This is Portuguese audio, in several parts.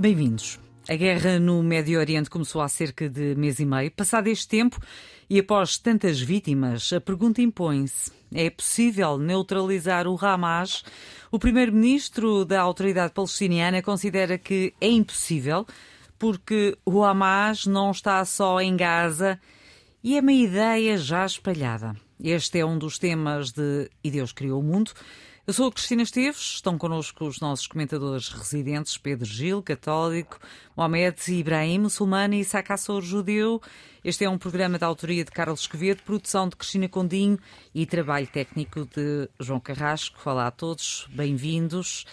Bem-vindos. A guerra no Médio Oriente começou há cerca de mês e meio. Passado este tempo e após tantas vítimas, a pergunta impõe-se: é possível neutralizar o Hamas? O primeiro-ministro da autoridade palestiniana considera que é impossível porque o Hamas não está só em Gaza e é uma ideia já espalhada. Este é um dos temas de E Deus Criou o Mundo. Eu sou a Cristina Esteves, estão connosco os nossos comentadores residentes Pedro Gil, católico, Mohamed Ibrahim, muçulmano e Sakassor, judeu. Este é um programa da autoria de Carlos Esquevedo, produção de Cristina Condinho e trabalho técnico de João Carrasco. Olá a todos, bem-vindos.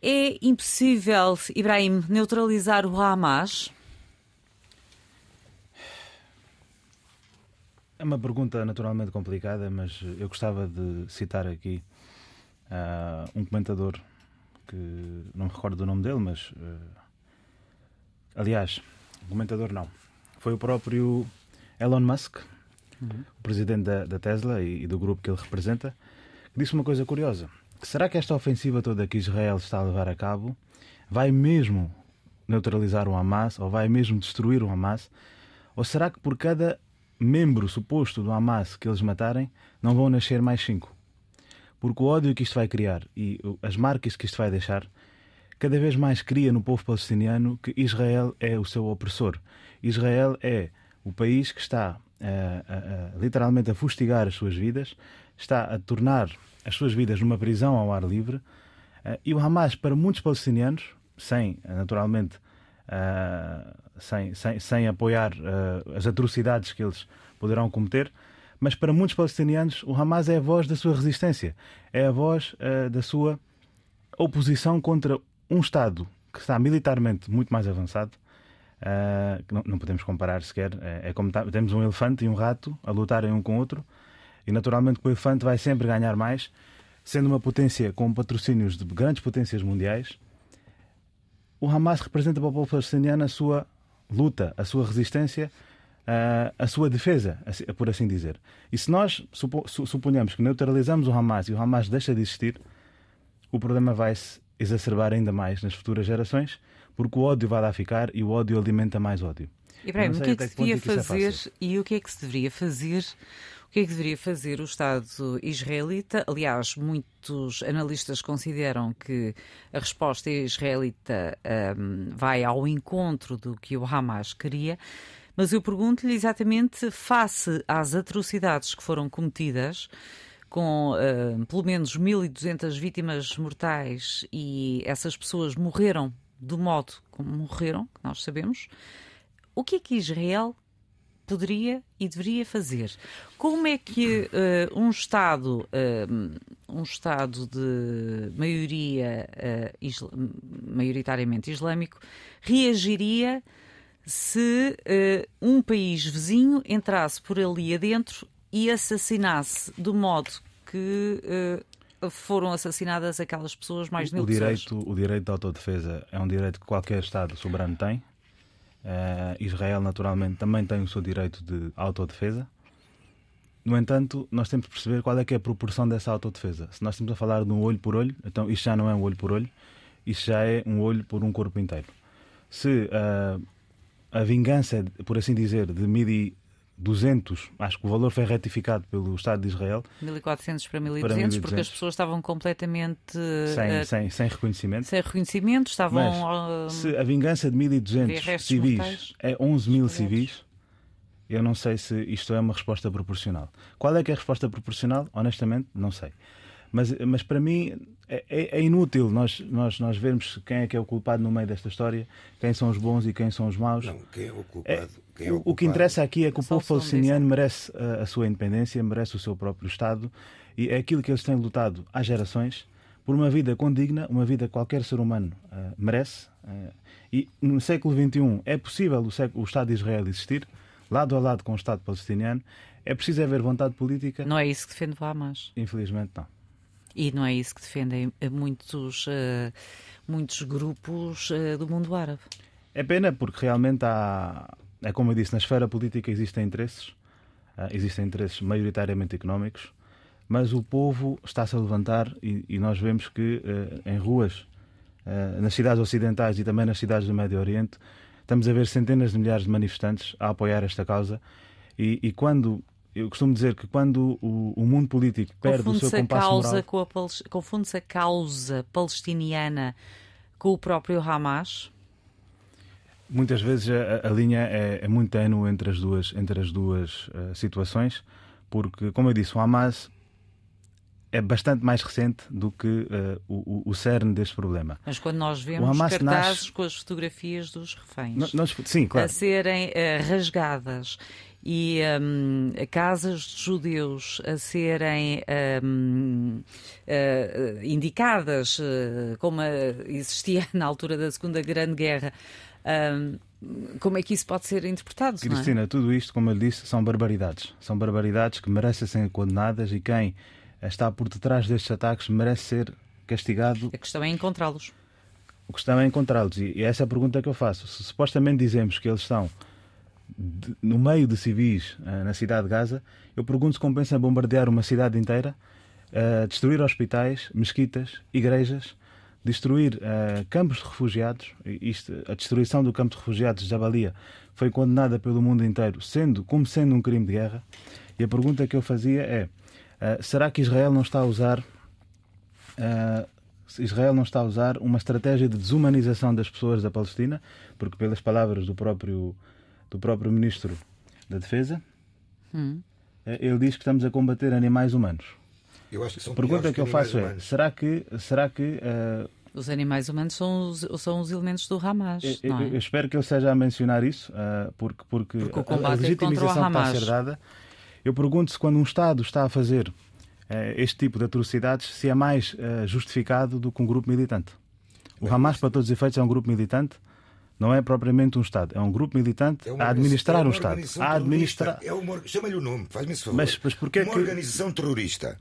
É impossível, Ibrahim, neutralizar o Hamas? É uma pergunta naturalmente complicada, mas eu gostava de citar aqui uh, um comentador que não me recordo do nome dele, mas uh, aliás, um comentador não, foi o próprio Elon Musk, uhum. o presidente da, da Tesla e, e, do grupo que ele representa, que disse uma coisa curiosa: que será que esta ofensiva toda que Israel está a levar a cabo vai mesmo neutralizar o Hamas ou vai mesmo destruir o Hamas? Ou será que por cada membro suposto do Hamas que eles matarem não vão nascer mais cinco? Porque o ódio que isto vai criar e as marcas que isto vai deixar cada vez mais cria no povo palestiniano que Israel é o seu opressor. Israel é o país que está a, a, literalmente a fustigar as suas vidas, está a tornar as suas vidas numa prisão ao ar livre. Eh, e o Hamas, para muitos palestinianos, sem, naturalmente, uh, sem, sem, sem apoiar as atrocidades que eles poderão cometer, mas para muitos palestinianos o Hamas é a voz da sua resistência, é a voz uh, da sua oposição contra um Estado que está militarmente muito mais avançado. Uh, não, não, podemos comparar sequer. É, é como tá, temos um elefante e um rato a lutarem um com o outro, e naturalmente o elefante vai sempre ganhar mais, sendo uma potência com patrocínios de grandes potências mundiais. O Hamas representa para o povo palestiniano a sua luta, a sua resistência a sua defesa, por assim dizer. E se nós suponhamos que neutralizamos o Hamas e o Hamas deixa de existir, o problema vai se exacerbar ainda mais nas futuras gerações, porque o ódio vai lá ficar e o ódio alimenta mais ódio. Ibrahim, o que é que se devia é fazer é e o que é que se deveria fazer? O que é que deveria fazer o Estado israelita? Aliás, muitos analistas consideram que a resposta israelita um, vai ao encontro do que o Hamas queria. Mas eu pergunto-lhe exatamente, face às atrocidades que foram cometidas, com uh, pelo menos 1.200 vítimas mortais e essas pessoas morreram do modo como morreram, que nós sabemos, o que é que Israel poderia e deveria fazer? Como é que uh, um Estado, uh, um Estado de maioria isla maioritariamente islâmico, reagiria se uh, um país vizinho entrasse por ali adentro e assassinasse do modo que uh, foram assassinadas aquelas pessoas, mais de mil o direito, pessoas. O direito de autodefesa é um direito que qualquer Estado soberano tem. Uh, Israel, naturalmente, também tem o seu direito de autodefesa. No entanto, nós temos de perceber qual é que é a proporção dessa autodefesa. Se nós estamos a falar de um olho por olho, então isto já não é um olho por olho, isto já é um olho por um corpo inteiro. Se uh, a vingança, por assim dizer, de 1200, acho que o valor foi retificado pelo Estado de Israel. 1400 para 1200, para 1200. porque as pessoas estavam completamente. Sem, uh, sem, sem reconhecimento. Sem reconhecimento, estavam. Mas, uh, se a vingança de 1200 civis mortais, é 11 mil civis, eu não sei se isto é uma resposta proporcional. Qual é que é a resposta proporcional? Honestamente, não sei. Mas, mas para mim é, é, é, inútil nós, nós, nós vermos quem é que é o culpado no meio desta história, quem são os bons e quem são os maus. Não, quem é o culpado? É, é o, o, que interessa aqui é que o povo palestiniano merece a, a, sua independência, merece o seu próprio Estado e é aquilo que eles têm lutado há gerações por uma vida condigna, uma vida que qualquer ser humano uh, merece. Uh, e no século XXI é possível o, século, o, Estado de Israel existir, lado a lado com o Estado palestiniano. É preciso haver vontade política. Não é isso que defende o Hamas? Infelizmente, não. E não é isso que defendem muitos, uh, muitos grupos do mundo árabe? É pena porque realmente há, é como eu disse, na esfera política existem interesses, existem interesses maioritariamente económicos mas o povo está-se a levantar e, e, nós vemos que em ruas, nas cidades ocidentais e também nas cidades do Médio Oriente, estamos a ver centenas de milhares de manifestantes a apoiar esta causa. E, e quando eu costumo dizer que quando o, o mundo político perde o seu compasso moral... Confunde-se a causa palestiniana com o próprio Hamas? Muitas vezes a, a linha é, é, muito ténue entre as duas, entre as duas uh, situações, porque, como eu disse, o Hamas é bastante mais recente do que uh, o, o cerne deste problema. Mas quando nós vemos cartazes nasce... com as fotografias dos reféns nós, sim, claro. a serem uh, rasgadas e um, casas de judeus a serem um, uh, eh, indicadas como existia na altura da Segunda Grande Guerra, um, como é que isso pode ser interpretado? É? Cristina, é? tudo isto, como eu disse, são barbaridades. São barbaridades que merecem ser condenadas e quem está por detrás destes ataques merece ser castigado. A questão é encontrá-los. A questão é encontrá-los. E essa é a pergunta que eu faço. Se supostamente dizemos que eles estão de, no meio de civis uh, na cidade de Gaza, eu pergunto se compensa bombardear uma cidade inteira, uh, destruir hospitais, mesquitas, igrejas, destruir uh, campos de refugiados. Isto, a destruição do campo de refugiados de Jabalia foi condenada pelo mundo inteiro, sendo como sendo um crime de guerra. E a pergunta que eu fazia é: será que Israel não está a usar Israel não está a usar uma estratégia de desumanização das pessoas da Palestina, porque pelas palavras do próprio do próprio ministro da Defesa, hum. Eh, ele diz que estamos a combater animais humanos. Eu acho que são a pergunta que eu faço é: será que será que uh, os animais humanos são os, são os elementos do Hamas. Eu, é? eu, espero que ele seja a mencionar isso, porque, porque, porque a, a legitimização está a ser dada eu pergunto se quando um Estado está a fazer uh, este tipo de atrocidades, se é mais uh, justificado do que um grupo militante. O Bem, Hamas, para todos os efeitos, é um grupo militante, não é propriamente um Estado, é um grupo militante é a administrar é um Estado. A administrar... É uma... Chama-lhe o nome, faz-me esse favor. Mas, mas porquê uma que... organização terrorista.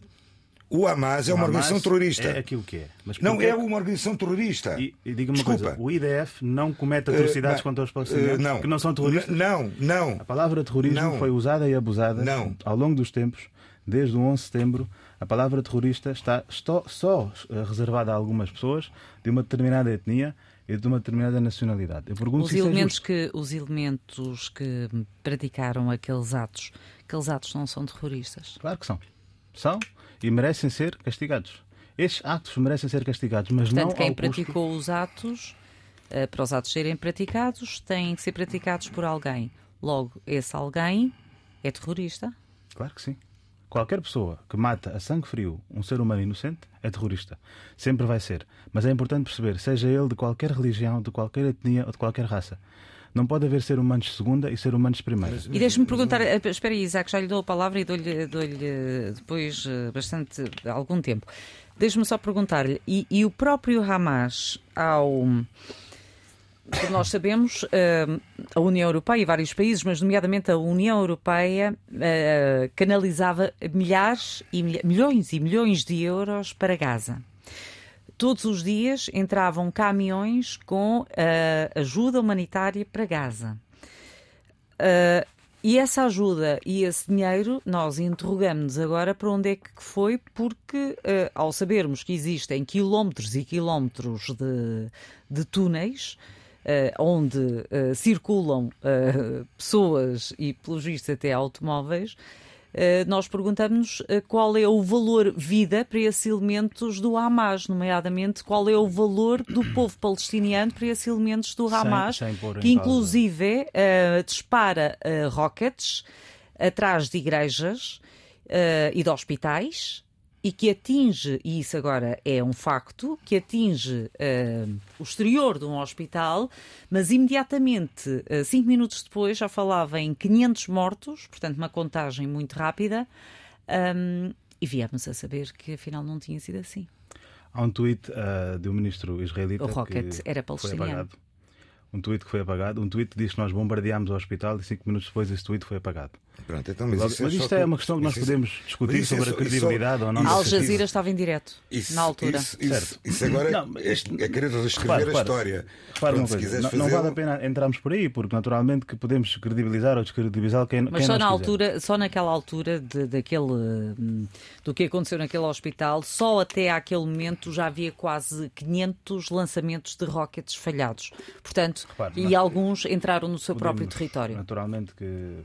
O Hamas é uma organização terrorista. É aquilo que é. Mas não é uma organização terrorista. E, e diga uma Desculpa. coisa: o IDF não comete atrocidades uh, contra os palestinianos uh, não. que não são terroristas? Não, não. A palavra terrorismo não. foi usada e abusada não. ao longo dos tempos, desde o 11 de setembro. A palavra terrorista está só, só eh, reservada a algumas pessoas de uma determinada etnia e de uma determinada nacionalidade. Eu pergunto os se elementos é que os elementos que praticaram aqueles atos, aqueles atos não são terroristas? Claro que são. São e merecem ser castigados. Estes atos merecem ser castigados, mas Portanto, não quem praticou custo... os atos, uh, para os atos serem praticados, têm que ser praticados por alguém. Logo, esse alguém é terrorista? Claro que sim. Qualquer pessoa que mata a sangue frio um ser humano inocente é terrorista. Sempre vai ser. Mas é importante perceber, seja ele de qualquer religião, de qualquer etnia ou de qualquer raça. Não pode haver ser humanos de segunda e ser humanos de primeira. Mas, mas, e deixe-me perguntar, eh, espera aí, Isaac, já lhe dou a palavra e dou-lhe dou depois eh, bastante algum tempo. Deixe-me só perguntar-lhe, e, e, o próprio Hamas, ao. Nós sabemos, eh, a União Europeia e vários países, mas nomeadamente a União Europeia, canalizava milhares e milhões e milhões de euros para Gaza todos os dias entravam caminhões com uh, ajuda humanitária para Gaza. E essa ajuda e esse dinheiro, nós interrogamos-nos agora para onde é que foi, porque ao sabermos que existem quilómetros e quilómetros de, de túneis, onde uh, circulam uh, pessoas e, pelos vistos, até automóveis, eh, nós perguntamos eh, qual é o valor vida para esses elementos do Hamas, nomeadamente qual é o valor do povo palestiniano para esses elementos do Hamas, sem, sem que inclusive uh, dispara uh, rockets atrás de igrejas uh, e de hospitais e que atinge, e isso agora é um facto, que atinge uh, o exterior de um hospital, mas imediatamente, uh, cinco minutos depois, já falava em 500 mortos, portanto, uma contagem muito rápida, um, e viemos a saber que afinal não tinha sido assim. Há um tweet uh, de um ministro israelita. O Rocket era palestiniano. Um tweet que foi apagado. Um tweet que diz que nós bombardeámos o hospital e cinco minutos depois esse tweet foi apagado. Pronto, então, mas, mas, é, isto é, uma questão que nós isso, podemos discutir sobre a credibilidade ou não. Al Jazeera estava em direto isso, na altura. Isso, isso, isso agora não, é, é, querer reescrever repara, a história. Repara uma coisa, não, não, vale a pena entrarmos por aí, porque naturalmente que podemos credibilizar ou descredibilizar quem Mas quem só, na quiser. altura, só naquela altura de, daquele, hum, do que aconteceu naquele hospital, só até àquele momento já havia quase 500 lançamentos de rockets falhados. Portanto, repara, e alguns entraram no seu próprio território. Naturalmente que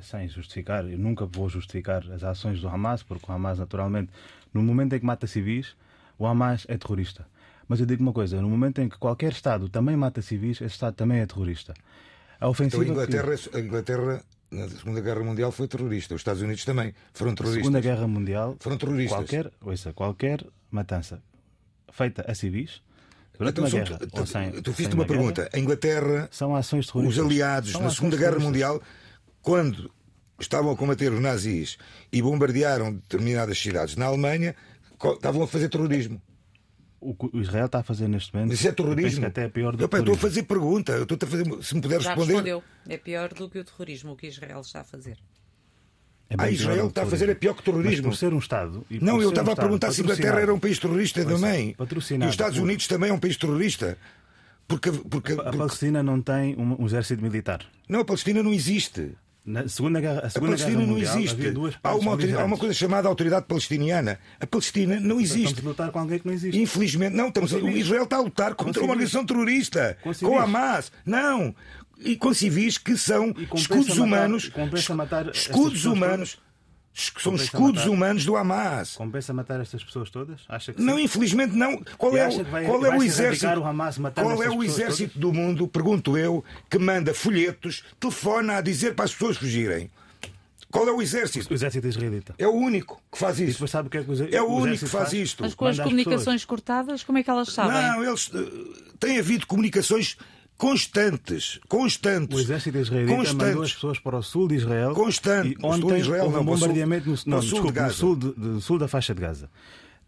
sem justificar, eu nunca vou justificar as ações do Hamas, porque o Hamas, naturalmente, no momento em que mata civis, o Hamas é terrorista. Mas eu digo uma coisa: no momento em que qualquer Estado também mata civis, esse Estado também é terrorista. A ofensiva. Então, a, Inglaterra, que... a Inglaterra, na Segunda Guerra Mundial, foi terrorista. Os Estados Unidos também foram terroristas. Na Segunda Guerra Mundial, foram terroristas. Qualquer, ouça, qualquer matança feita a civis. Durante então, uma guerra, tu, tu, sem, tu fizeste uma pergunta. Guerra, a Inglaterra, são ações terroristas. Os aliados são na Segunda Guerra Mundial quando estavam a combater os nazis e bombardearam determinadas cidades na Alemanha, estavam a fazer terrorismo. O que Israel está a fazer neste momento. Isso é terrorismo. até é pior do eu, que Estou a fazer pergunta. Eu estou a fazer, se me puder Já responder. respondeu. É pior do que o terrorismo, o que Israel está a fazer. É ah, Israel está a fazer é pior que terrorismo. Mas por ser um Estado. não, eu estava um a perguntar se a Inglaterra era um país terrorista também. E os Estados Unidos também é um país terrorista. Porque, porque, a, a Palestina não tem um, um exército militar. Não, a Palestina não existe. Na Segunda Guerra, a, segunda a Palestina guerra não mundial, existe. Duas há, uma há uma coisa chamada Autoridade Palestiniana. A Palestina não existe. Estamos a lutar com alguém que não existe. Infelizmente, não. Estamos, o Israel está a lutar contra uma organização terrorista. Com, com a Hamas. Não. E com civis que são escudos matar, humanos. Escudos humanos são escudos matar, humanos do Hamas. Compensa matar estas pessoas todas? Acha que não, sim? infelizmente não. Qual e é, o, vai, qual é o exército? O Hamas qual é o exército todas? do mundo, pergunto eu, que manda folhetos, telefona a dizer para as pessoas fugirem? Qual é o exército? O exército israelita. É o único que faz isto. sabe o que é, que o é o único que faz, faz isto. Mas com as comunicações cortadas, como é que elas sabem? Não, eles uh, têm havido comunicações constantes, constantes. O exército israelita constantes. mandou as pessoas para o sul de Israel Constante. ontem Israel, houve um bombardeamento no, não, sul, desculpa, no sul, de, de, sul da faixa de Gaza.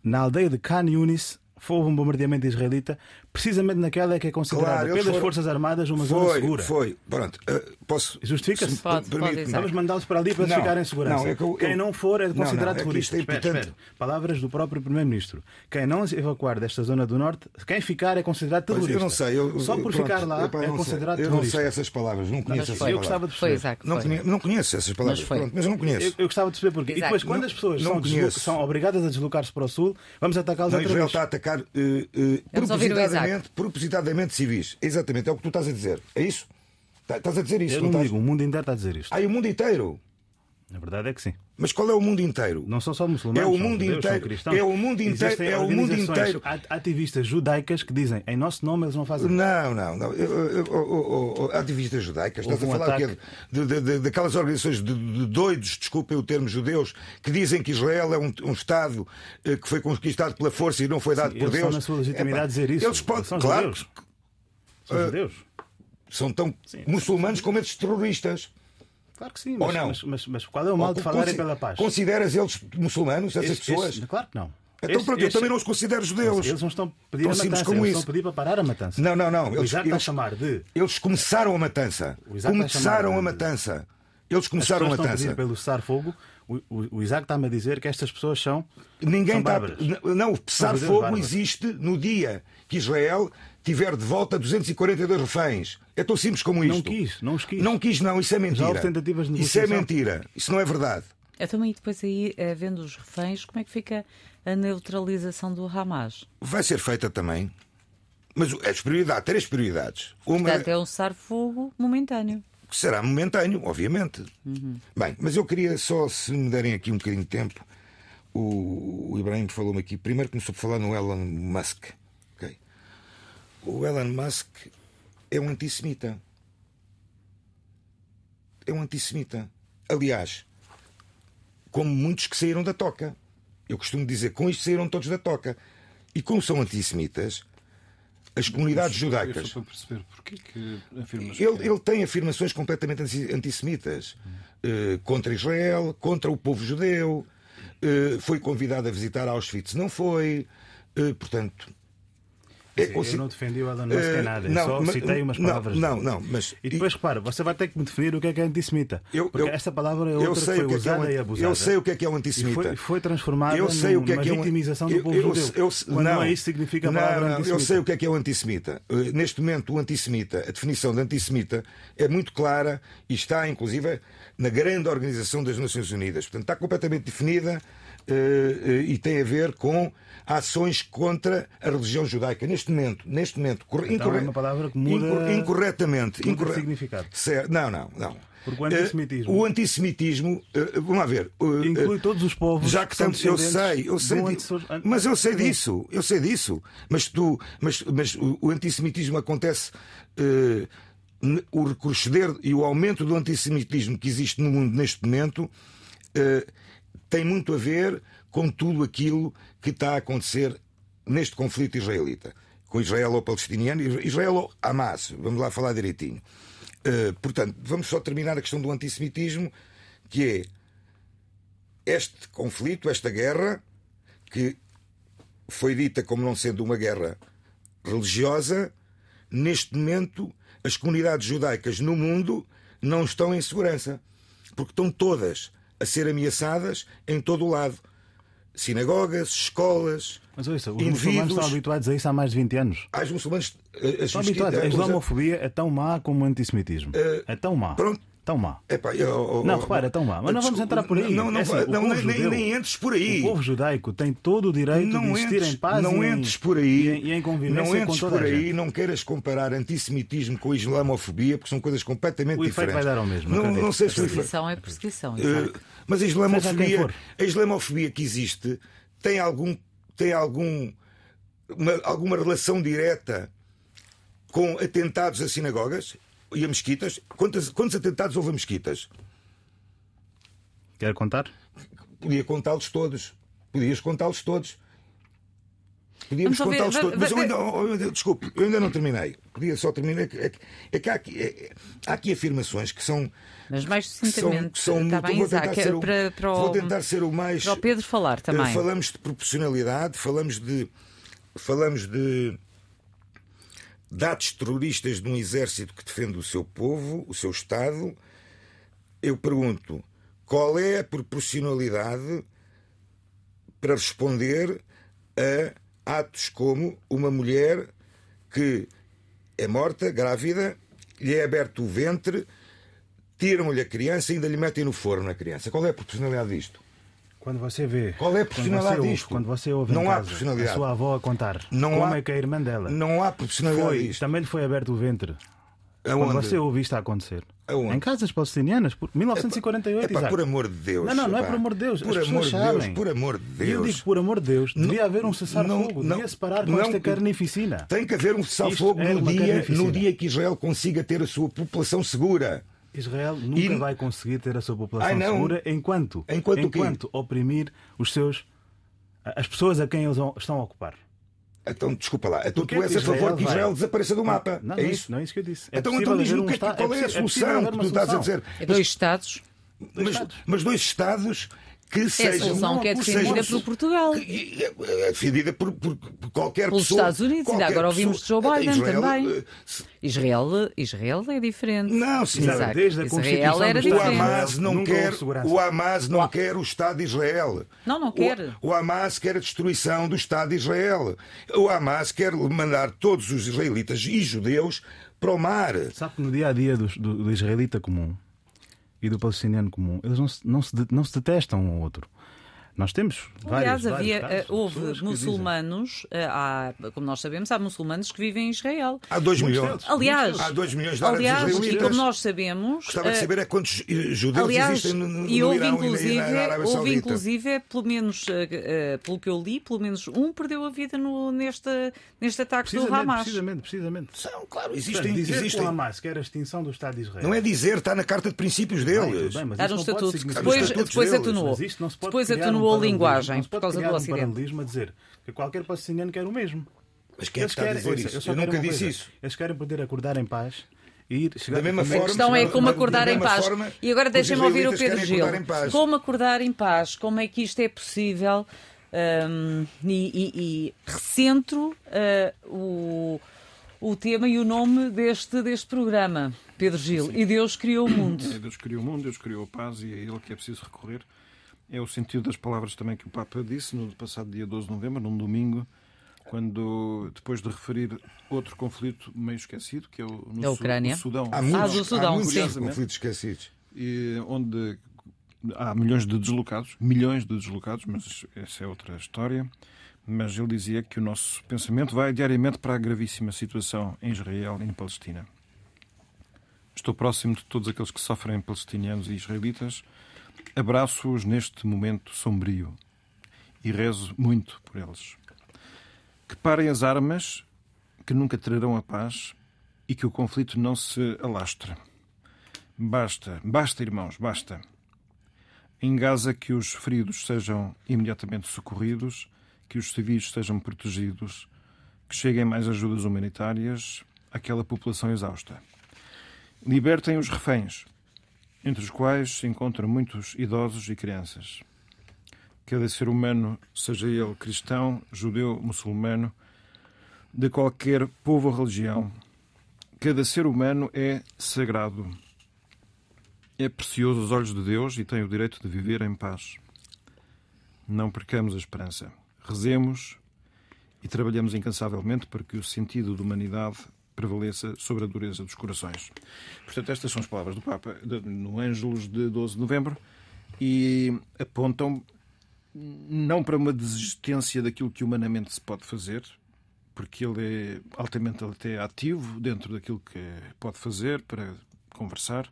Na aldeia de Khan Yunis houve um bombardeamento israelita, precisamente naquela que é considerada claro, pelas foram... Forças Armadas uma foi, zona segura. Foi, pronto. Uh, posso... Justifica-se? Pode, pode Vamos mandá-los para ali para eles ficarem em segurança. Não, é eu, Quem não for é considerado não, não, é terrorista. É espera, espera. Palavras do próprio Primeiro-Ministro. Quem não se evacuar desta zona do Norte, quem ficar é considerado terrorista. eu não sei. Eu, Só por pronto, ficar lá eu, é considerado terrorista. Eu não sei essas palavras, não conheço essas eu palavras. gostava de Foi, Isaac, não, conheço, não conheço essas palavras, mas, pronto, mas eu não conheço. Eu, eu gostava de saber porquê. E depois, quando as pessoas são, obrigadas a deslocar-se para o Sul, vamos atacá-los outra Israel vez. está a atacar uh, uh, propositadamente, propositadamente civis. Exatamente, é o que tu estás a dizer. É isso? Tá, estás a dizer isso? Eu não, não digo, o mundo inteiro está a dizer isto. Ah, e o mundo inteiro? A verdade é que sim. Mas qual é o mundo inteiro? Não são só muçulmanos. É o mundo inteiro. É o mundo inteiro. É o mundo inteiro. Ativistas judaicas que dizem em nosso nome eles não fazem. Não, não, não. Ativistas judaicas. Estás a falar ataque... de, de, de, daquelas organizações de, doidos, desculpem o termo judeus, que dizem que Israel é um, um Estado eh, que foi conquistado pela força e não foi dado Sim, por eles Deus. São na sua legitimidade é, dizer isso. Eles podem, são claro. Judeus. São uh, judeus. São tão sim, muçulmanos como esses terroristas. Claro que sim, mas, mas, mas, mas, qual é o mal de falarem pela paz? Consideras eles muçulmanos, essas estes, pessoas? Estes, claro que não. Então, pronto, eu também não os considero judeus. Eles não estão a pedir a matança, como eles isso. estão a pedir para parar a matança. Não, não, não. Eles, eles, chamar de... Eles começaram a matança. Começaram a, a matança. Eles começaram a matança. Estão a pedir pelo cessar-fogo. O, o, o, Isaac está-me a dizer que estas pessoas são. Ninguém são está. Não, o cessar-fogo existe no dia que Israel tiver de volta 242 reféns. É tão simples como isto. Não quis, não os quis. Não quis, não, isso é mentira. Já houve tentativas de Isso é mentira, isso não é verdade. Eu também, depois aí, vendo os reféns, como é que fica a neutralização do Hamas? Vai ser feita também. Mas as prioridades, três prioridades. Uma... Portanto, é um cessar-fogo momentâneo. Que será momentâneo, obviamente. Uhum. Bem, mas eu queria só, se me derem aqui um bocadinho de tempo, o, o Ibrahim falou-me aqui. Primeiro começou a falar no Elon Musk. O Elon Musk é um antissemita. É um antissemita. Aliás, como muitos que saíram da toca. Eu costumo dizer, com isto saíram todos da toca. E como são antissemitas, as comunidades judaicas. Para perceber porquê que afirmas ele, que... ele tem afirmações completamente antissemitas hum. uh, contra Israel, contra o povo judeu. Uh, foi convidado a visitar Auschwitz, não foi. Uh, portanto, é consigo... Eu não defendi o Elon Musk em nada, não, só mas, citei umas palavras. Não, não, mas. E depois, repara, você vai ter que me definir o que é que é antissemita. Eu, porque eu, esta palavra é outra que foi que usada é, e abusada. Eu sei o que é que é um antissemita. E foi, foi transformada eu sei o que é que é vitimização do povo judeu. Eu, quando não, não é isso significa a palavra não, antissemita. Eu sei o que é que é o antissemita. Uh, neste momento, o antissemita, a definição de antissemita é muito clara e está, inclusive, na grande organização das Nações Unidas. Portanto, está completamente definida uh, uh, e tem a ver com ações contra a religião judaica. Neste momento, neste momento, então incorre... é uma palavra que muda incorretamente, muda significado. Certo. Não, não, não. Porque o antissemitismo. Uh, o antissemitismo, uh, vamos lá ver. Uh, Inclui todos os povos. Já que estamos, eu sei, eu sei, di... mas eu sei disso, eu sei disso. Mas tu, mas, mas o, o antissemitismo acontece o recrudescer e o aumento do antissemitismo que existe no mundo neste momento tem muito a ver com tudo aquilo que está a acontecer neste conflito israelita, com Israel ou palestiniano, Israel ou Hamas. Vamos lá falar direitinho. Uh, portanto, vamos só terminar a questão do antissemitismo, que é este conflito, esta guerra, que foi dita como não sendo uma guerra religiosa, neste momento as comunidades judaicas no mundo não estão em segurança, porque estão todas a ser ameaçadas em todo o lado sinagogas, escolas. Mas ouça, os muçulmanos estão habituados a isso há mais de 20 anos. Há os muçulmanos. Eh, estão habituados. A islamofobia é tão má como o antissemitismo. Uh, é tão má. Pronto. Tão má. Epá, eu, não, repara, é tão má. Mas não vamos entrar por aí. Não, não, é assim, não, nem, judeu, nem, entres por aí. O povo judaico tem todo o direito não de existir entres, em paz não e, entres por aí, e, em, convivência não entres com por aí, não queiras comparar antissemitismo com islamofobia, porque são coisas completamente o diferentes. Vai dar ao mesmo. Não, não sei se perseguição é perseguição. Uh, mas a islamofobia, a islamofobia que existe tem algum tem algum uma, alguma relação direta com atentados a sinagogas e a mesquitas? Quantos, quantos atentados houve a mesquitas? Quer contar? Podia contá-los todos. Podias contá-los todos. Podíamos contá-los todos. Mas eu ainda, eu ainda, desculpe, eu ainda não terminei. Podia só terminar. É que, é que há, aqui, é, há aqui afirmações que são. Mas mais sucintamente. São, são muito, vou, tentar Isaac, o, para, para o, vou tentar ser o mais. Para o Pedro falar também. Falamos de proporcionalidade, falamos de. Falamos de. De atos terroristas de um exército que defende o seu povo, o seu Estado. Eu pergunto qual é a proporcionalidade para responder a atos como uma mulher que é morta, grávida, lhe é aberto o ventre, tiram-lhe a criança e ainda lhe metem no forno a criança. Qual é a proporcionalidade disto? Quando você vê. Qual é a quando disto? Quando você ouve não há casa a sua avó a contar não como há, é que a irmã dela. Não há proporcionalidade foi, disto. Também lhe foi aberto o ventre. Aonde? Quando você ouve isto a acontecer. Aonde? Em casas palestinianas, por 1948. É pá, por amor de Deus. Não, não, não é por amor de Deus. Por As amor de sabem. Deus, por amor de Deus. Eu digo por amor de Deus, devia haver um cessar-fogo, devia separar com não, esta carnificina. Tem que haver um cessar-fogo é no, dia, no dia que Israel consiga ter a sua população segura. Israel nunca e... vai conseguir ter a sua população Ai, segura enquanto, enquanto, enquanto oprimir os seus as pessoas a quem eles estão a ocupar. Então, desculpa lá. Então, tu és a favor que Israel vai... desapareça do mapa. Não, é não, isso? Não é isso que eu disse. É então, então diz-me um qual é, é a solução que tu estás a dizer. É dois Estados. Mas, mas dois Estados que sejam. É a solução que é defendida por Portugal. É defendida por, por, por qualquer Pelos pessoa. Estados Unidos, ainda agora ouvimos de Joe Biden Israel, também. Uh, Israel, Israel é diferente. Não, senhor. Desde a Israel era do diferente. O Hamas não quer, o Hamas não quer o Estado de Israel. Não, não quer. O, o Hamas quer a destruição do Estado de Israel. O Hamas quer mandar todos os israelitas e judeus para o mar. Sabe que no dia a dia do, do, do israelita comum e do palestiniano comum, eles não se, não se, não se detestam um ao outro. Nós temos Aliás, vários, havia, vários casos, houve muçulmanos, eh, há, como nós sabemos, há muçulmanos que vivem em Israel. Há 2 milhões. Aliás, há 2 milhões de aliás israelitas. e como nós sabemos. Gostava de saber é quantos judeus aliás, existem no, no, e houve Irão inclusive, e na, Arábia houve inclusive, pelo menos uh, uh, pelo que eu li, pelo menos um perdeu a vida no, neste, neste ataque do Hamas. Precisamente, precisamente. São, claro, existem. Portanto, dizer existem. que o Hamas quer a extinção do Estado de Israel. Não é dizer, está na carta de princípios deles. Bem, Está no estatuto. Depois, depois atenuou. Depois atenuou a linguagem por causa do um Ocidente. paralelismo a dizer que qualquer palestiniano quer o mesmo. Mas quem é que está a dizer isso? Eu, eu nunca disse coisa. isso. Eles querem poder acordar em paz Ir, da mesma forma, a questão é como acordar em paz. e agora deixem-me ouvir o Pedro Gil. Como acordar em paz? Como é que isto é possível? um, e, e, e, recentro uh, o, o tema e o nome deste, deste programa, Pedro Gil. Sim. E Deus criou o mundo. É, Deus criou o mundo, Deus criou a paz e é Ele que é preciso recorrer. É o sentido das palavras também que o Papa disse no passado dia 12 de novembro, num domingo, quando, depois de referir outro conflito meio esquecido, que é o no a Ucrânia. Su, Sudão. Há muitos, ah, do Sudão, há muitos conflitos esquecidos. E, onde há milhões de deslocados, milhões de deslocados, mas essa é outra história. Mas ele dizia que o nosso pensamento vai diariamente para a gravíssima situação em Israel e em Palestina. Estou próximo de todos aqueles que sofrem palestinianos e israelitas. Abraço-os neste momento sombrio e rezo muito por eles. Que parem as armas, que nunca trarão a paz e que o conflito não se alastre. Basta, basta, irmãos, basta. Em Gaza, que os feridos sejam imediatamente socorridos, que os civis sejam protegidos, que cheguem mais ajudas humanitárias àquela população exausta. Libertem os reféns, entre os quais se encontram muitos idosos e crianças. Cada ser humano, seja ele cristão, judeu, muçulmano, de qualquer povo ou religião, cada ser humano é sagrado é precioso aos olhos de Deus e tem o direito de viver em paz. Não percamos a esperança. Rezemos e trabalhemos incansavelmente para que o sentido da humanidade prevaleça sobre a dureza dos corações. Portanto, estas são as palavras do Papa no Ângelos de 12 de novembro e apontam não para uma desistência daquilo que humanamente se pode fazer, porque ele é altamente até ativo dentro daquilo que pode fazer para conversar,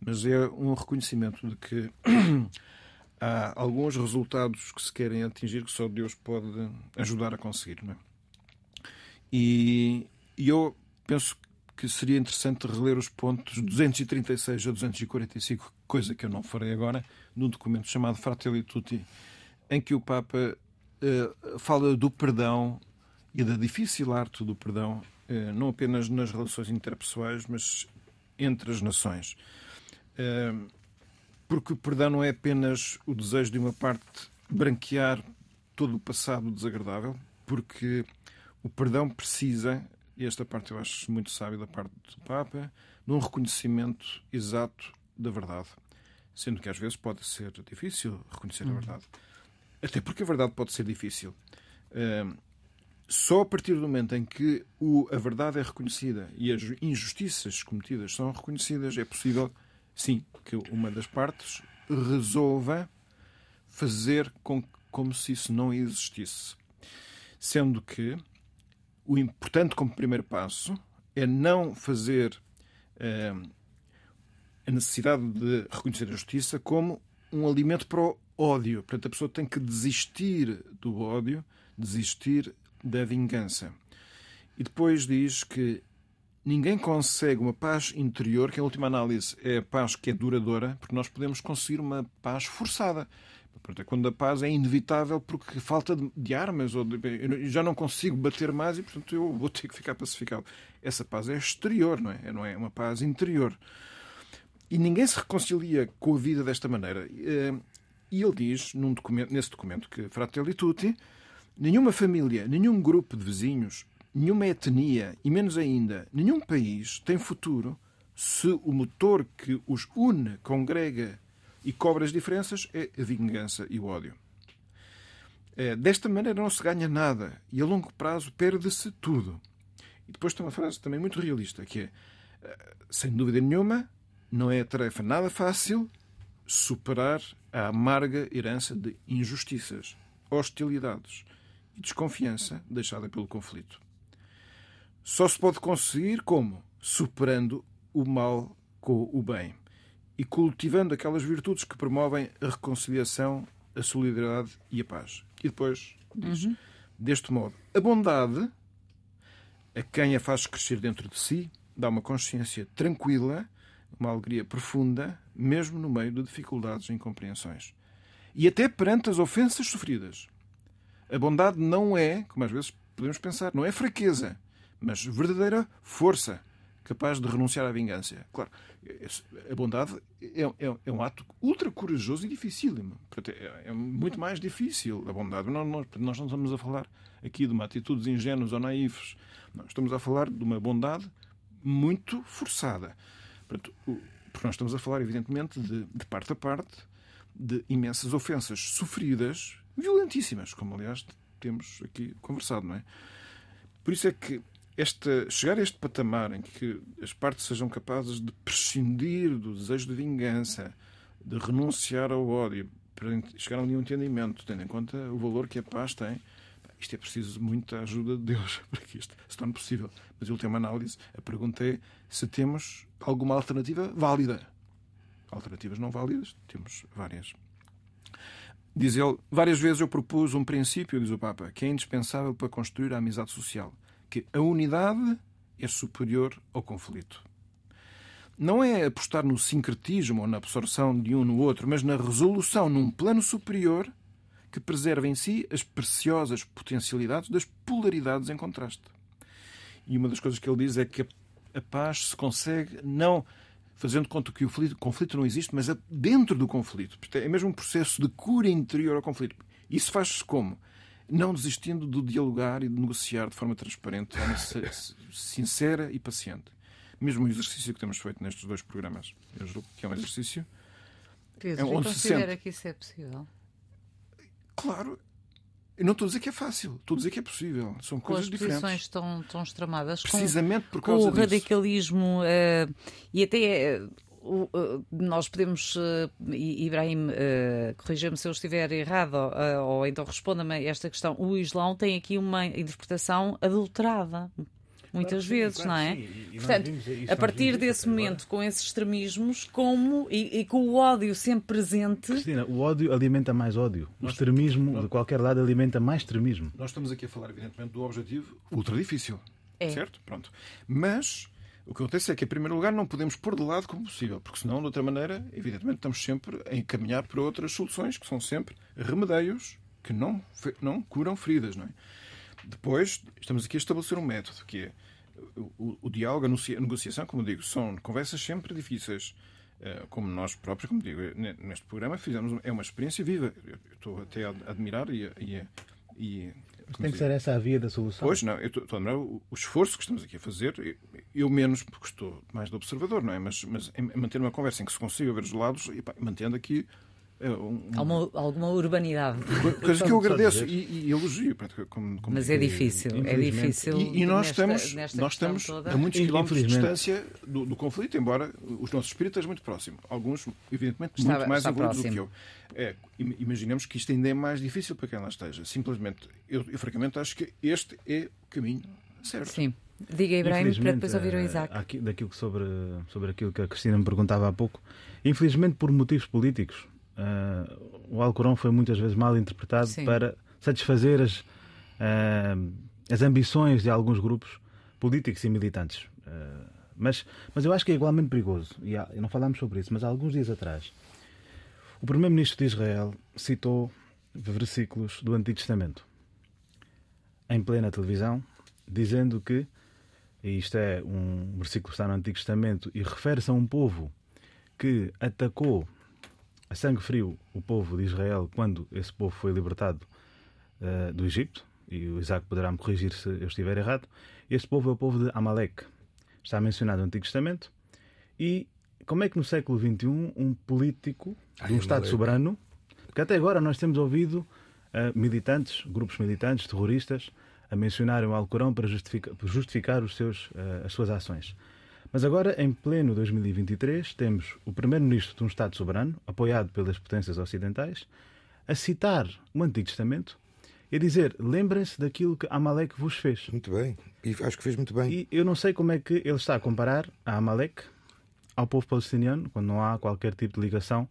mas é um reconhecimento de que há alguns resultados que se querem atingir que só Deus pode ajudar a conseguir. Não é? E, eu penso que seria interessante reler os pontos 236 a 245, coisa que eu não farei agora, num documento chamado Fratelli Tutti, em que o Papa uh, fala do perdão e da difícil arte do perdão, uh, não apenas nas relações interpessoais, mas entre as nações. Porque o perdão não é apenas o desejo de uma parte branquear todo o passado desagradável, porque o perdão precisa, e esta parte eu acho muito sábio da parte do Papa, de um reconhecimento exato da verdade. Sendo que às vezes pode ser difícil reconhecer a uhum. verdade. Até porque a verdade pode ser difícil. Só a partir do momento em que a verdade é reconhecida e as injustiças cometidas são reconhecidas é possível sim, que uma das partes resolva fazer com, como se isso não existisse. Sendo que o importante como primeiro passo é não fazer eh, a necessidade de reconhecer a justiça como um alimento para o ódio. Portanto, a pessoa tem que desistir do ódio, desistir da vingança. E depois diz que ninguém consegue uma paz interior, que em última análise é a paz que é duradoura, porque nós podemos conseguir uma paz forçada. Quando a paz é inevitável porque falta de armas, ou de, eu já não consigo bater mais e, portanto, eu vou ter que ficar pacificado. Essa paz é exterior, não é? Não é uma paz interior. E ninguém se reconcilia com a vida desta maneira. Eh, e ele diz, documento, nesse documento, que Fratelli Tutti, nenhuma família, nenhum grupo de vizinhos, nenhuma etnia e menos ainda nenhum país tem futuro se o motor que os une, congrega e cobra as diferenças é a vingança e o ódio. É, desta maneira não se ganha nada e a longo prazo perde-se tudo. E depois tem uma frase também muito realista que é eh, sem dúvida nenhuma não é tarefa nada fácil superar a amarga herança de injustiças, hostilidades e desconfiança deixada pelo conflito. Só se pode conseguir como? Superando o mal com o bem e cultivando aquelas virtudes que promovem a reconciliação, a solidariedade e a paz. E depois diz, uhum. deste modo, a bondade a quem a faz crescer dentro de si dá uma consciência tranquila, uma alegria profunda, mesmo no meio de dificuldades e incompreensões. E até perante as ofensas sofridas. A bondade não é, como às vezes podemos pensar, não é fraqueza, mas verdadeira força capaz de renunciar à vingança. Claro, a bondade é, é, é um ato ultra corajoso e dificílimo. É, é, muito mais difícil a bondade. Nós, nós, nós não estamos a falar aqui de uma atitude ingênuos ou naivos. Não, estamos a falar de uma bondade muito forçada. Portanto, porque nós estamos a falar, evidentemente, de, de parte a parte, de imensas ofensas sofridas, violentíssimas, como aliás temos aqui conversado, não é? Por isso é que esta, chegar a este patamar em que as partes sejam capazes de prescindir do desejo de vingança, de renunciar ao ódio, para chegar a um entendimento, tendo em conta o valor que a paz tem, isto é preciso muita ajuda de Deus para que isto se torne possível. Mas a última análise, a pergunta é se temos alguma alternativa válida. Alternativas não válidas, temos várias. Diz ele, várias vezes eu propus um princípio, diz o Papa, que é indispensável para construir a amizade social, que a unidade é superior ao conflito. Não é apostar no sincretismo ou na absorção de um no outro, mas na resolução num plano superior que preserva em si as preciosas potencialidades das polaridades em contraste. E uma das coisas que ele diz é que a paz se consegue não fazendo conta que o conflito não existe, mas é dentro do conflito. É mesmo um processo de cura interior ao conflito. Isso faz-se como? Não desistindo de dialogar e de negociar de forma transparente, sincera e paciente. Mesmo o exercício que temos feito nestes dois programas, eu julgo que é um exercício. Pedro, é onde considera se sente... que isso é possível? Claro, eu não estou a dizer que é fácil, estou a dizer que é possível. São com coisas diferentes. posições estão tão extramadas. Precisamente com, por causa com o disso. radicalismo uh, e até uh, nós podemos, Ibrahim, corrija-me se eu estiver errado, ou então responda-me a esta questão. O Islão tem aqui uma interpretação adulterada muitas claro vezes, claro não é? E, e Portanto, a partir desse momento, agora. com esses extremismos, como e, e, com o ódio sempre presente. Cristina, o ódio alimenta mais ódio. O extremismo nós, de qualquer lado alimenta mais extremismo. Nós estamos aqui a falar, evidentemente, do objetivo ultra difícil. É. Certo? Pronto. Mas. O que acontece é que, em primeiro lugar, não podemos pôr de lado como possível, porque senão, de outra maneira, evidentemente, estamos sempre a encaminhar para outras soluções que são sempre remedeios que não, não curam feridas. Não é? Depois, estamos aqui a estabelecer um método que é o, o diálogo, a negociação, como digo, são conversas sempre difíceis. Eh, como nós próprios, como digo, neste programa fizemos é uma experiência viva. Eu estou até a admirar e, e, e tem que ser essa a via da solução. Pois, não, eu estou a admirar o, o esforço que estamos aqui a fazer. Eu menos, porque estou mais de observador, não é? Mas, mas manter uma conversa em que se consiga ver os lados e pá, mantendo aqui um, alguma, alguma urbanidade. Coisa que eu agradeço e, e elogio. Como, como Mas é difícil, é difícil. E, e nós nesta, estamos, nesta nós estamos toda. a muitos quilómetros de distância do, do, conflito, embora os nossos espíritos muito próximos. Alguns, evidentemente, está, muito mais evoluídos do que eu. É, imaginemos que isto ainda é mais difícil para quem lá esteja. Simplesmente, eu, eu francamente acho que este é o caminho certo. Sim. Diga, Ibrahim, para depois ouvir o eh, Isaac. Aqui, daquilo sobre, sobre aquilo que a Cristina me perguntava há pouco, infelizmente por motivos políticos, uh, o Alcorão foi muitas vezes mal interpretado Sim. para satisfazer as, uh, as ambições de alguns grupos políticos e militantes. Uh, mas, mas eu acho que é igualmente perigoso, e há, não falámos sobre isso, mas há alguns dias atrás, o Primeiro-Ministro de Israel citou versículos do Antigo Testamento em plena televisão, dizendo que, e isto é um versículo que está no Antigo Testamento e refere-se a um povo que atacou a sangue frio o povo de Israel quando esse povo foi libertado uh, do Egito, e o Isaac poderá me corrigir se eu estiver errado. Este povo é o povo de Amalek, está mencionado no Antigo Testamento. E como é que no século XXI um político de um Estado soberano, porque até agora nós temos ouvido uh, militantes, grupos militantes, terroristas, a mencionarem o Alcorão para justificar, justificar os seus, uh, as suas ações. Mas agora, em pleno 2023, temos o primeiro-ministro de um Estado soberano, apoiado pelas potências ocidentais, a citar o Antigo Testamento e a dizer: lembrem-se daquilo que Amalek vos fez. Muito bem, e acho que fez muito bem. E eu não sei como é que ele está a comparar a Amalek ao povo palestiniano, quando não há qualquer tipo de ligação,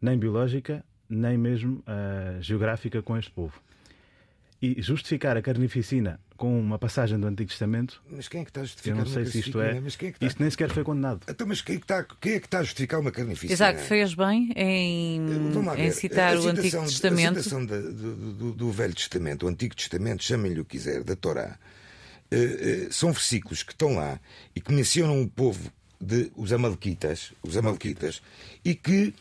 nem biológica, nem mesmo uh, geográfica com este povo. E justificar a carnificina com uma passagem do Antigo Testamento. Mas quem é que está a justificar Eu não sei se isto é. é que está... Isto nem sequer foi condenado. Então, mas quem é, que está, quem é que está a justificar uma carnificina? Exato, fez bem em, em citar o Antigo Testamento. A citação do, do, do, Velho Testamento, o Antigo Testamento, chamem-lhe o que quiser, da Torá. uh, são versículos que estão lá e que mencionam o povo de os Amalequitas, os Amalequitas, e que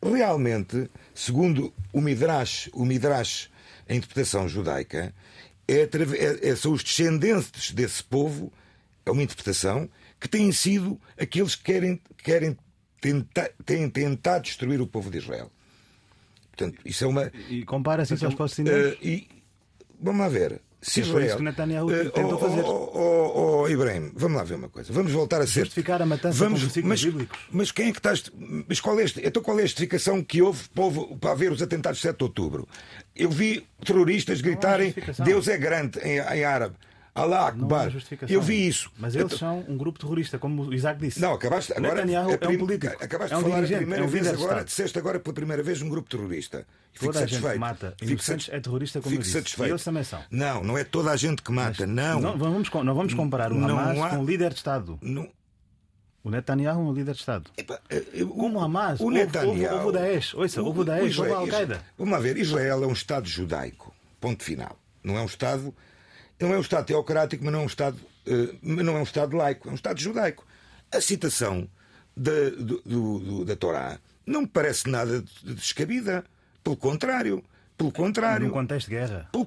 realmente, segundo o Midrash, o Midrash, a interpretação judaica, é, é, é, são os descendentes desse povo, é uma interpretação, que têm sido aqueles que querem, querem tentar, têm tentado destruir o povo de Israel. Portanto, isso é uma. E compara-se isso aos palestinianos? Uh, e, vamos lá ver. Se Israel, foi isso que Netanyahu uh, tentou oh, fazer. Oh, oh, oh, Ibrahim, vamos lá ver uma coisa. Vamos voltar a ser. Justificar a matança vamos, com mas, bíblicos. Mas quem é que está. Mas qual é, então qual é a justificação que houve para haver os atentados de 7 de outubro? Eu vi terroristas gritarem Deus é grande em, em árabe. Allah Akbar. Eu vi isso. Mas eles são um grupo terrorista, como o Isaac disse. Não, acabaste agora. Netanyahu é, um político. Acabaste é um de falar a primeira é um vez agora, Estado. disseste agora pela primeira vez um grupo terrorista. Fico toda satisfeito. a gente mata Fico inocentes é terrorista, como Fico eu disse. satisfeito. E eles também são. Não, não é toda a gente que mata, Mas, não. Não vamos, não vamos comparar o Hamas há- com o líder de Estado. Não- O Netanyahu é um líder de Estado. Epá, eu- Como o Hamas, o Netanyahu. houve o Daesh. Ouça, houve o Daesh, houve a Al-Qaeda. Vamos lá ver, Israel é um Estado judaico. Ponto final. Não é um Estado. Não é um Estado teocrático, mas não é um Estado, eh, mas não é um Estado laico, é um Estado judaico. A citação da, do- do- da Torá não me parece nada de descabida. Pelo contrário. Pelo contrário. Num contexto de guerra. Pelo.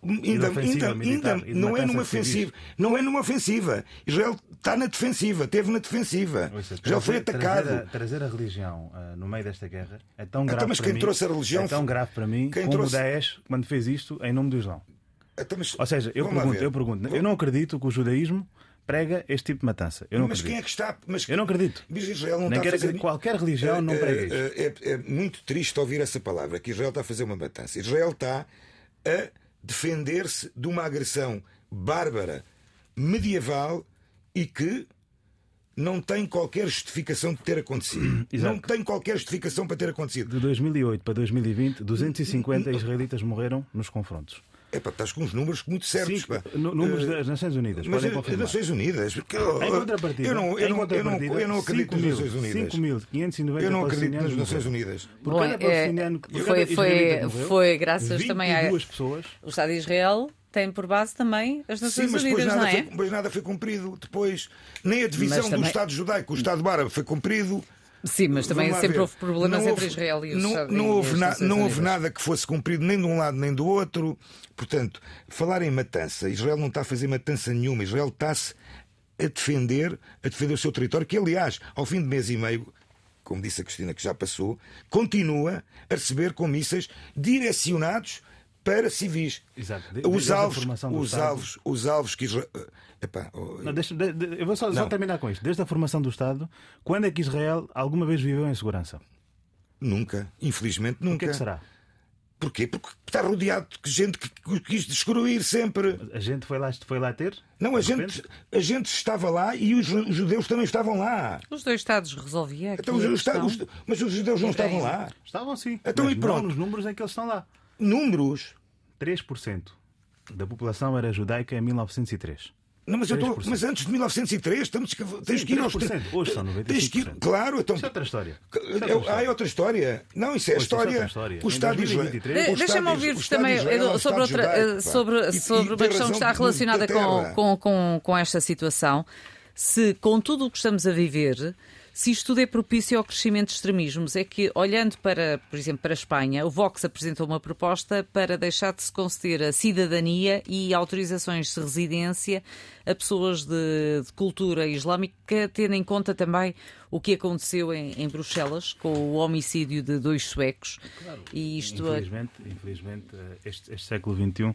Ainda, ainda, militar ainda não é numa ofensiva. Não é numa ofensiva. Israel está na defensiva, esteve na defensiva. Ouça, Já foi atacado. Trazer a, trazer a religião ah, no meio desta guerra é tão Então, grave mas para quem mim. trouxe a religião é tão grave para mim quem como trouxe- o Daesh quando fez isto em nome do Islão. Então, mas- Ou seja, eu vamos pergunto, eu pergunto, eu não acredito que o judaísmo prega este tipo de matança. Eu não Mas acredito. quem é que está. Mas, Eu não acredito. Mas Israel não Nem está a fazer. que qualquer religião não Eh, pregue eh, isto. É, é muito triste ouvir essa palavra, que Israel está a fazer uma matança. Israel está a defender-se de uma agressão bárbara, medieval e que não tem qualquer justificação de ter acontecido. Exato. Não tem qualquer justificação para ter acontecido. De 2008 para 2020, 250 israelitas morreram nos confrontos. Epá, estás com uns números muito certos. Sim, pá. números Eh, das Nações Unidas. Mas podem as. Nações Unidas. Porque, eu, Em contrapartida, eu não, eu em não, eu não, eu não acredito nas 5.000, Nações Unidas. 5.590 Eu não acredito nas palestinianos Nações. Unidas. Por Bom, cada é, palestiniano que- foi, foi, morreu, foi graças também a. 22 pessoas O Estado de Israel tem por base também as Nações Sim, mas depois Unidas, não é? foi, mas nada foi cumprido. Depois, nem a divisão Mas do também- Estado judaico, o Estado árabe foi cumprido. Sim, mas também sempre ver. houve problemas Não entre houve- Israel e os não, Estados não houve, na- não houve nada que fosse cumprido nem de um lado nem do outro. Portanto, falar em matança, Israel não está a fazer matança nenhuma. Israel está-se a defender, a defender o seu território, que aliás, ao fim de mês e meio, como disse a Cristina, que já passou, continua a receber com mísseis direcionados para civis. Exato. De- Os alvos, os Estado. alvos, os alvos que Israel. Epá, oh, Não, deixa- de- de- eu vou só, só terminar com isto. Desde a formação do Estado, quando é que Israel alguma vez viveu em segurança? Nunca, infelizmente O nunca. que é que será? Porquê? Porque está rodeado de gente que quis destruir sempre. A gente foi lá, foi lá ter? Não, a gente, a gente estava lá e os, judeus também estavam lá. Os dois Estados resolvia aqui Então, a os, os- mas os judeus não estavam lá. Estavam sim. Então, mas e pronto. Não nos números em que eles estão lá. Números. 3% da população era judaica em 1903. Não, mas, eu estou- 3%. mas antes de 1903 estamos, que- tens Sim, que ir aos. 3%. Hoje são tens que ir, 95%. Claro, então. Isso é outra história. É outra eu- história. Ah, é outra história. Não, isso é a Pois, é história. O Estado de Israel. 2023, o De- Estado Deixa-me de- ouvir-vos também Israel é eh, sobre, outra, judaico, eh, sobre, E- e sobre tem uma questão que está relacionada da com, com, com, com esta situação. Se, com tudo o que estamos a viver, se isto tudo é propício ao crescimento de extremismos, é que, olhando para, por exemplo, para a Espanha, o Vox apresentou uma proposta para deixar de se conceder a cidadania e autorizações de residência a pessoas de, de cultura islâmica, tendo em conta também o que aconteceu em, em Bruxelas com o homicídio de dois suecos. E isto é- Infelizmente, infelizmente eh, este, este século XXI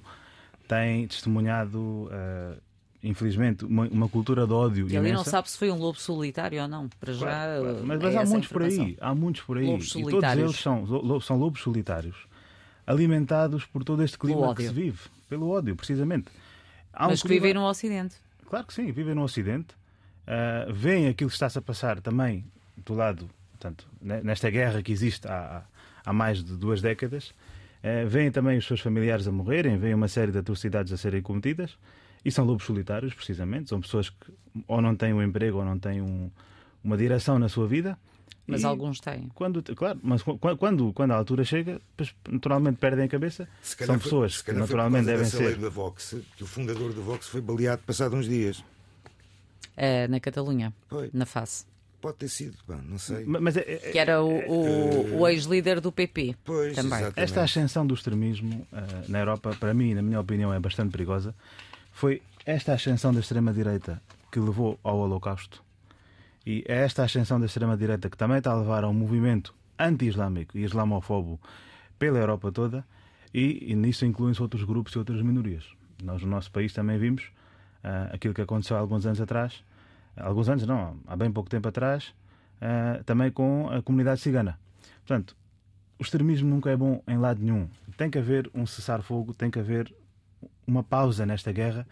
tem testemunhado, eh, infelizmente, uma, uma cultura de ódio E ali não sabe se foi um lobo solitário ou não. Para já. Claro, claro. uh, Mas, é mas há essa a muitos por aí, há muitos por aí. Lobos e todos eles são, são lobos solitários, alimentados por todo este clima que se vive, pelo ódio, precisamente. Há um Mas que clima- vivem no Ocidente. Claro que sim, vivem no Ocidente, ah, veem aquilo que está-se a passar também do lado, portanto, ne- nesta guerra que existe há, há há mais de duas décadas, veem também os seus familiares a morrerem, veem uma série de atrocidades a serem cometidas, e são lobos solitários, precisamente, são pessoas que ou não têm um emprego ou não têm um- uma direção na sua vida, Mas e alguns têm. Quando, claro, mas quando, quando a altura chega, naturalmente perdem a cabeça. São pessoas que naturalmente devem ser. Lei da Vox, que o fundador do Vox foi baleado passado uns dias. É, na Catalunha, foi. na face. Pode ter sido, não sei. Mas é, é, que era o, o, o ex-líder do PP. Pois, também. Exatamente. Esta ascensão do extremismo uh, na Europa, para mim, na minha opinião, é bastante perigosa. Foi esta ascensão da extrema-direita que levou ao Holocausto. E é esta ascensão da extrema-direita que também está a levar a um movimento anti-islâmico e islamofobo pela Europa toda. E, e nisso incluem-se outros grupos e outras minorias. Nós, no nosso país, também vimos uh, aquilo que aconteceu há alguns anos atrás alguns anos não, há bem pouco tempo atrás, uh, também com a comunidade cigana. Portanto, o extremismo nunca é bom em lado nenhum. Tem que haver um cessar-fogo, tem que haver uma pausa nesta guerra,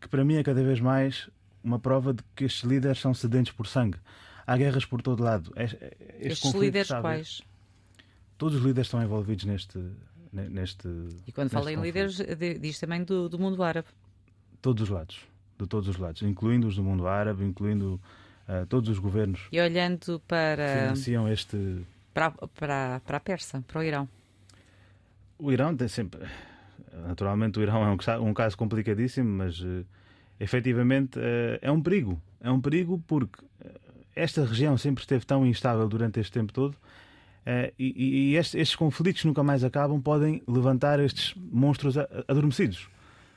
que para mim é cada vez mais uma prova de que estes líderes são sedentes por sangue. Há guerras por todo lado. Este estes líderes quais? Todos os líderes estão envolvidos neste. neste e quando fala em líderes, diz também do, do mundo árabe. Todos os lados de todos os lados, incluindo os do mundo árabe, incluindo uh, todos os governos. E olhando para. Financiam este. Para, para, para a Persa, para o Irão. O Irão tem sempre. Naturalmente, o Irão é um, um caso complicadíssimo, mas uh, efetivamente uh, é um perigo. É um perigo porque esta região sempre esteve tão instável durante este tempo todo. Uh, e, e estes, estes, conflitos nunca mais acabam, podem levantar estes monstros adormecidos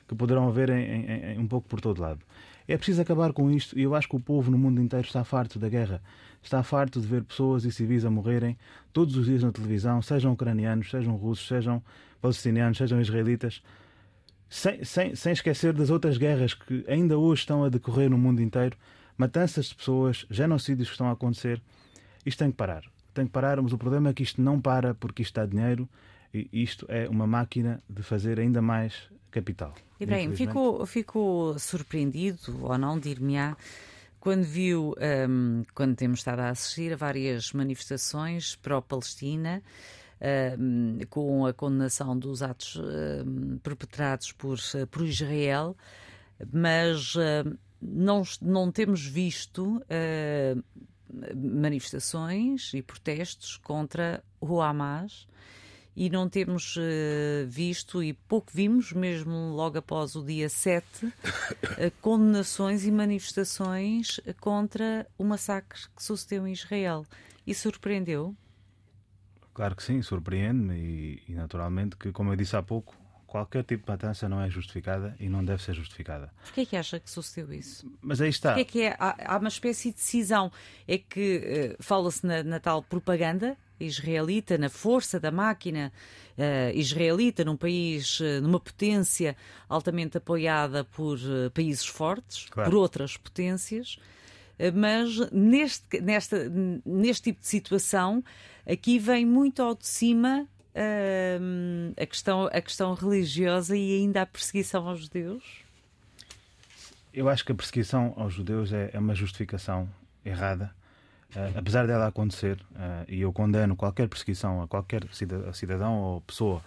que poderão haver em, em, em, um pouco por todo lado. É preciso acabar com isto e eu acho que o povo no mundo inteiro está farto da guerra. Está farto de ver pessoas e civis a morrerem todos os dias na televisão, sejam ucranianos, sejam russos, sejam palestinianos, sejam israelitas, sem, sem, sem esquecer das outras guerras que ainda hoje estão a decorrer no mundo inteiro, matanças de pessoas, genocídios que estão a acontecer. Isto tem que parar. Tem que parar, mas o problema é que isto não para porque isto dá dinheiro e isto é uma máquina de fazer ainda mais capital. Ibrahim, ficou, ficou surpreendido ou não, dir-me-á, quando viu, um, quando temos estado a assistir a várias manifestações pró-Palestina, com a condenação dos atos perpetrados por, por Israel, mas não, não temos visto manifestações e protestos contra o Hamas e não temos uh, visto, e pouco vimos, mesmo logo após o dia 7, uh, eh, condenações e manifestações contra o massacre que sucedeu em Israel. E surpreendeu? Claro que sim, surpreende-me e, e, naturalmente que, como eu disse há pouco, qualquer tipo de matança não é justificada e não deve ser justificada. Porquê é que acha que sucedeu isso? Mas aí está. Porquê é que é, há, há, uma espécie de decisão? É que uh, fala-se na, na tal propaganda israelita, na força da máquina uh, israelita, num país, uh, numa potência altamente apoiada por uh, países fortes, claro. por outras potências. Mas neste, nesta, neste tipo de situação, aqui vem muito ao de cima a, questão, a questão religiosa e ainda a perseguição aos judeus? Eu acho que a perseguição aos judeus é, é uma justificação errada Uh, apesar dela acontecer, uh, e eu condeno qualquer perseguição a qualquer cidadão ou pessoa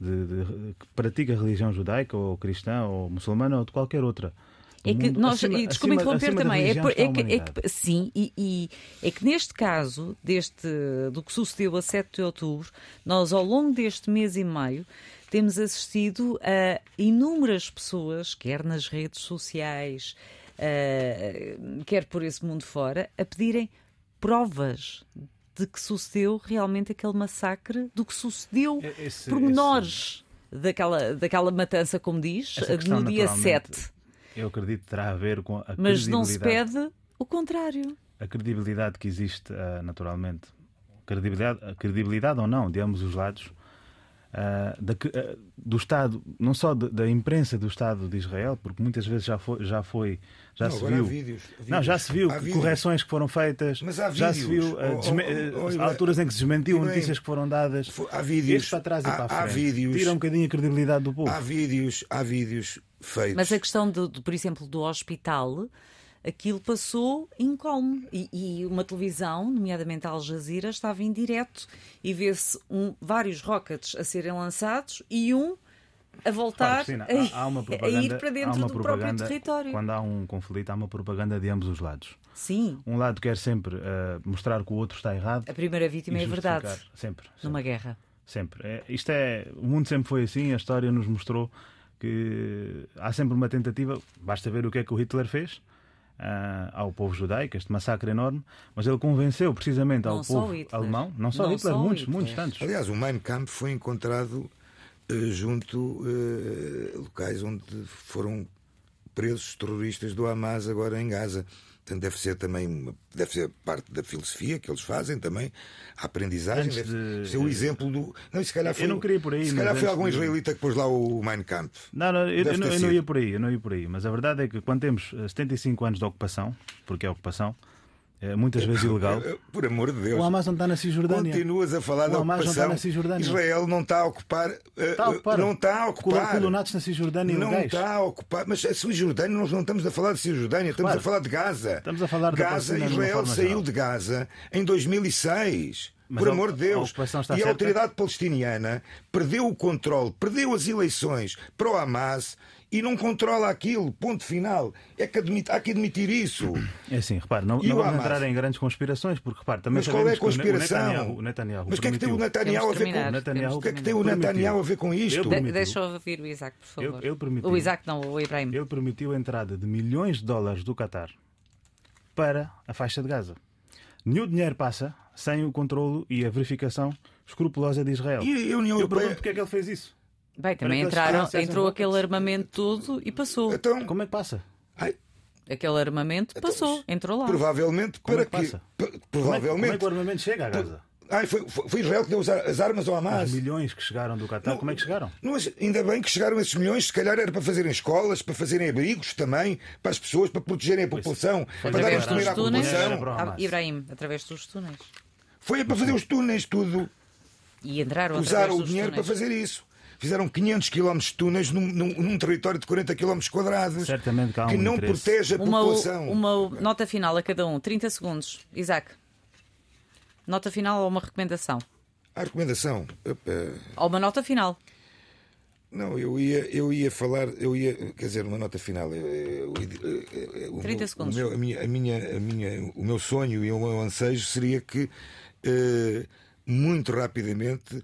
de, de, que pratica religião judaica ou cristã ou muçulmana ou de qualquer outra. É que nós, acima, e desculpe interromper também, é, é, que, é, que, sim, e, e, é que neste caso, deste, do que sucedeu a 7 de outubro, nós ao longo deste mês e meio temos assistido a inúmeras pessoas, quer nas redes sociais, uh, quer por esse mundo fora, a pedirem provas de que sucedeu realmente aquele massacre, do que sucedeu, esse, pormenores esse... Daquela, daquela matança, como diz, no dia 7. Eu acredito que terá a ver com a Mas não se pede o contrário. A credibilidade que existe, uh, naturalmente, credibilidade, credibilidade ou não de ambos os lados, uh, da, uh, do Estado, não só de, da imprensa do Estado de Israel, porque muitas vezes já foi, já foi, já não, se viu, vídeos, vídeos. não, já se viu correções que foram feitas, já se viu uh, oh, oh, oh, alturas em que se desmentiu notícias que foram dadas, há vídeos para trás e há, para a frente, vídeos, tira um bocadinho a credibilidade do povo. Há vídeos, há vídeos feitos. Mas a questão do, do por exemplo, do hospital aquilo passou incólume. E, e, uma televisão, nomeadamente a Al Jazeera, estava em direto e vê-se um, vários rockets a serem lançados e um a voltar claro, há, há a, ir para dentro do próprio território. Quando há um conflito, há uma propaganda de ambos os lados. Sim. Um lado quer sempre uh, mostrar que o outro está errado. A primeira vítima é verdade. Sempre, sempre. Numa guerra. Sempre. É, isto é, o mundo sempre foi assim, a história nos mostrou que há sempre uma tentativa. Basta ver o que é que o Hitler fez. Uh, ao povo judaico, este massacre enorme, mas ele convenceu precisamente ao não povo alemão, não só não Hitler, só muitos, Hitler. muitos tantos. Aliás, o Mein Kampf foi encontrado uh, junto uh, locais onde foram presos terroristas do Hamas agora em Gaza. Portanto, deve ser também deve ser parte da filosofia que eles fazem também, a aprendizagem, Antes deve de... ser o exemplo do. Não, se calhar foi, eu não queria por aí. Se calhar foi algum de... israelita que pôs lá o Mein Kampf. Não, não, eu, eu, não, eu não ia por aí, eu não ia por aí. Mas a verdade é que quando temos 75 anos de ocupação, porque é ocupação, é muitas vezes ilegal. Por amor de Deus. O Hamas não está na Cisjordânia. Continuas a falar o da ocupação. Não está na Cisjordânia. Israel não está a ocupar. Eh, está a ocupar. Não está a ocupar. Colonatos na Cisjordânia Não está a ocupar. Mas a Cisjordânia, nós não estamos a falar de Cisjordânia, estamos a falar de Gaza. Estamos a falar de Gaza. Israel saiu geral. de Gaza em 2006. Mas por amor de Deus. A e a certa? autoridade palestiniana perdeu o controle, perdeu as eleições para o Hamas e não controla aquilo, ponto final. É que admit, há que admitir isso. É assim, repare, não, não vamos entrar em grandes conspirações, porque repare, também Mas qual é a conspiração? O Netanyahu, o Netanyahu Mas o que é que tem o Netanyahu a ver com Netanyahu, o que é que tem o Netanyahu a ver com isto? De, deixa eu ouvir o Isaac, por favor. Ele, ele permitiu, o Isaac não, o Ibrahim. Ele permitiu a entrada de milhões de dólares do Qatar para a faixa de Gaza. Nenhum dinheiro passa sem o controlo e a verificação escrupulosa de Israel. E a União Europeia... Eu pergunto porque é que ele fez isso. Bem, também entraram, entrou aquele armamento todo e passou. Então, como é que passa? Ai, aquele armamento então, passou, entrou lá. Provavelmente como para é que passa? Provavelmente. Como é, como é que o armamento chega a Gaza? Ai, foi, foi, Israel que deu as armas ao Hamas. Os milhões que chegaram do Qatar, como é que chegaram? Não, ainda bem que chegaram esses milhões, se calhar era para fazerem escolas, para fazerem abrigos também, para as pessoas, para protegerem a população, foi, para darem de comer à população. Ah, Ibrahim, através dos túneis. Foi para fazer os túneis, tudo. E entraram Usaram o dinheiro túneis. para fazer isso fizeram 500 km de túneis num, num, num, território de 40 km quadrados Certamente que, há um não interesse. protege a uma, população. Uma nota final a cada um, 30 segundos. Isaac, nota final ou uma recomendação? A recomendação. Ou uma nota final. Não, eu ia, eu ia falar, eu ia, quer dizer, uma nota final. Eu, eu, 30 meu, segundos. O, meu, a minha, a minha, a minha, o meu sonho e o meu ansejo seria que uh, muito rapidamente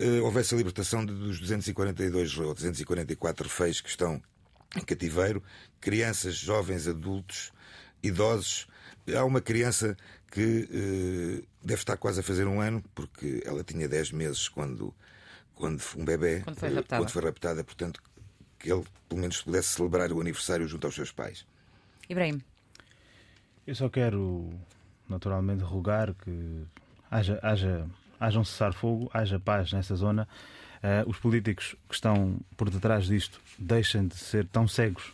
uh, houvesse a libertação de, dos 242 ou 244 reféns que estão em cativeiro, crianças, jovens, adultos, idosos. Há uma criança que uh, deve estar quase a fazer um ano, porque ela tinha 10 meses quando, quando um bebê quando foi, raptada. quando foi raptada, portanto, que ele pelo menos pudesse celebrar o aniversário junto aos seus pais. Ibrahim. Eu só quero, naturalmente, rogar que haja, haja haja um cessar-fogo, haja paz nessa zona. Uh, os políticos que estão por detrás disto deixem de ser tão cegos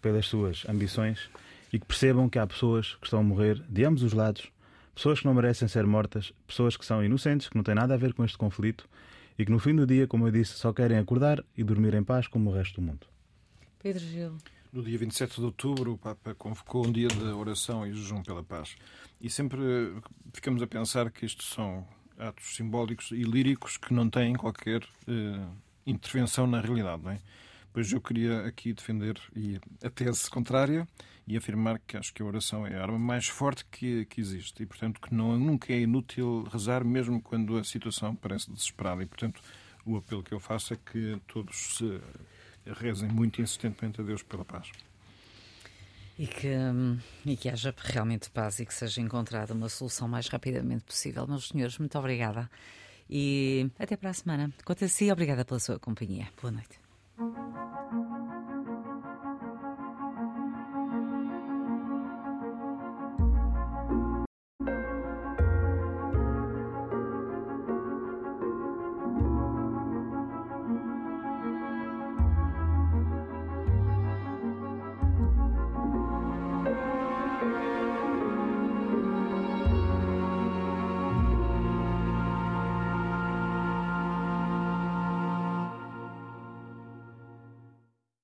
pelas suas ambições e que percebam que há pessoas que estão a morrer de ambos os lados, pessoas que não merecem ser mortas, pessoas que são inocentes, que não têm nada a ver com este conflito e que no fim do dia, como eu disse, só querem acordar e dormir em paz como o resto do mundo. Pedro Gil. No dia 27 de outubro, o Papa convocou um dia de oração e jejum pela paz. E sempre ficamos a pensar que isto são atos simbólicos e líricos que não têm qualquer uh, intervenção na realidade. Não é? Pois eu queria aqui defender a tese contrária e afirmar que acho que a oração é a arma mais forte que, que existe e, portanto, que não, nunca é inútil rezar, mesmo quando a situação parece desesperada. E, portanto, o apelo que eu faço é que todos se rezem muito insistentemente a Deus pela paz. E que, hum, e que haja realmente paz e que seja encontrada uma solução mais rapidamente possível. Meus senhores, muito obrigada. E até para a semana. Quanto a si, obrigada pela sua companhia. Boa noite.